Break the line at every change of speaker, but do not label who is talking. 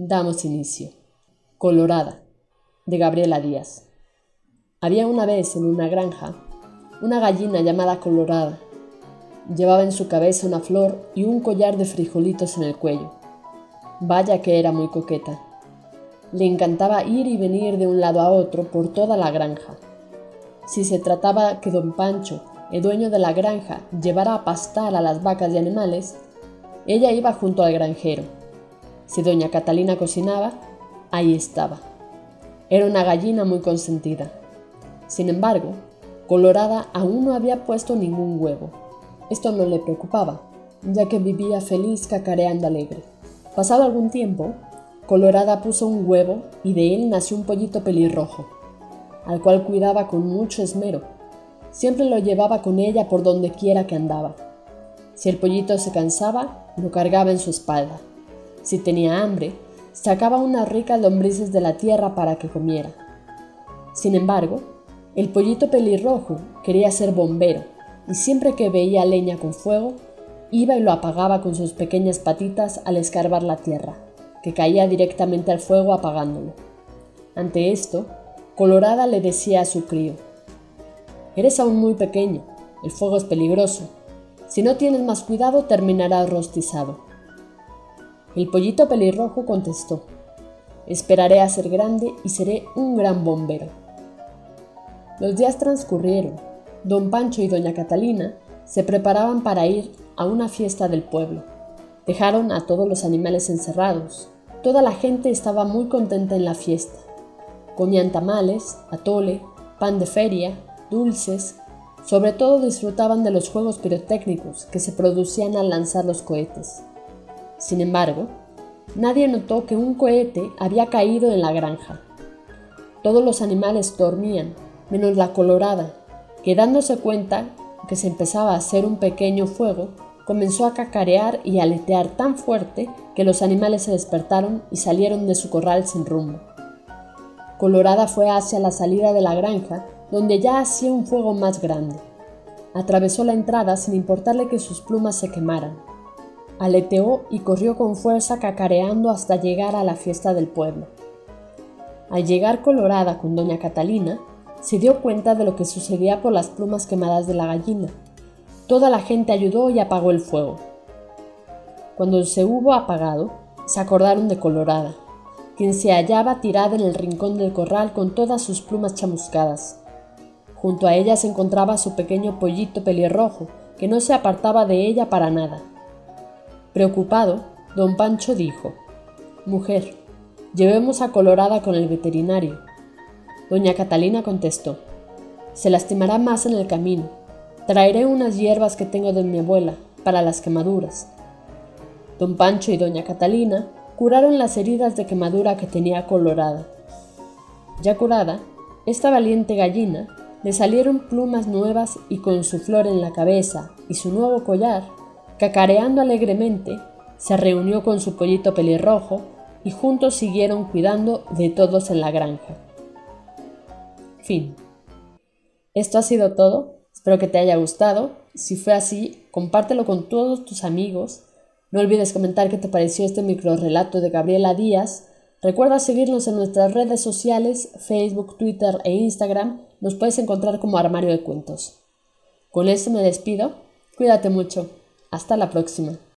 Damos inicio. Colorada, de Gabriela Díaz. Había una vez en una granja una gallina llamada Colorada. Llevaba en su cabeza una flor y un collar de frijolitos en el cuello. Vaya que era muy coqueta. Le encantaba ir y venir de un lado a otro por toda la granja. Si se trataba que don Pancho, el dueño de la granja, llevara a pastar a las vacas y animales, ella iba junto al granjero si doña Catalina cocinaba, ahí estaba. Era una gallina muy consentida. Sin embargo, Colorada aún no había puesto ningún huevo. Esto no le preocupaba, ya que vivía feliz cacareando alegre. Pasado algún tiempo, Colorada puso un huevo y de él nació un pollito pelirrojo, al cual cuidaba con mucho esmero. Siempre lo llevaba con ella por donde quiera que andaba. Si el pollito se cansaba, lo cargaba en su espalda. Si tenía hambre, sacaba unas ricas lombrices de la tierra para que comiera. Sin embargo, el pollito pelirrojo quería ser bombero y siempre que veía leña con fuego, iba y lo apagaba con sus pequeñas patitas al escarbar la tierra, que caía directamente al fuego apagándolo. Ante esto, Colorada le decía a su crío, Eres aún muy pequeño, el fuego es peligroso. Si no tienes más cuidado terminarás rostizado. El pollito pelirrojo contestó, Esperaré a ser grande y seré un gran bombero. Los días transcurrieron. Don Pancho y doña Catalina se preparaban para ir a una fiesta del pueblo. Dejaron a todos los animales encerrados. Toda la gente estaba muy contenta en la fiesta. Comían tamales, atole, pan de feria, dulces. Sobre todo disfrutaban de los juegos pirotécnicos que se producían al lanzar los cohetes. Sin embargo, nadie notó que un cohete había caído en la granja. Todos los animales dormían, menos la colorada, que dándose cuenta que se empezaba a hacer un pequeño fuego, comenzó a cacarear y aletear tan fuerte que los animales se despertaron y salieron de su corral sin rumbo. Colorada fue hacia la salida de la granja, donde ya hacía un fuego más grande. Atravesó la entrada sin importarle que sus plumas se quemaran aleteó y corrió con fuerza cacareando hasta llegar a la fiesta del pueblo. Al llegar colorada con doña Catalina, se dio cuenta de lo que sucedía por las plumas quemadas de la gallina. Toda la gente ayudó y apagó el fuego. Cuando se hubo apagado, se acordaron de Colorada, quien se hallaba tirada en el rincón del corral con todas sus plumas chamuscadas. Junto a ella se encontraba su pequeño pollito pelirrojo, que no se apartaba de ella para nada. Preocupado, don Pancho dijo, Mujer, llevemos a Colorada con el veterinario. Doña Catalina contestó, Se lastimará más en el camino. Traeré unas hierbas que tengo de mi abuela para las quemaduras. Don Pancho y doña Catalina curaron las heridas de quemadura que tenía Colorada. Ya curada, esta valiente gallina le salieron plumas nuevas y con su flor en la cabeza y su nuevo collar Cacareando alegremente, se reunió con su pollito pelirrojo y juntos siguieron cuidando de todos en la granja. Fin. Esto ha sido todo. Espero que te haya gustado. Si fue así, compártelo con todos tus amigos. No olvides comentar qué te pareció este micro relato de Gabriela Díaz. Recuerda seguirnos en nuestras redes sociales, Facebook, Twitter e Instagram. Nos puedes encontrar como Armario de Cuentos. Con esto me despido. Cuídate mucho. Hasta la próxima.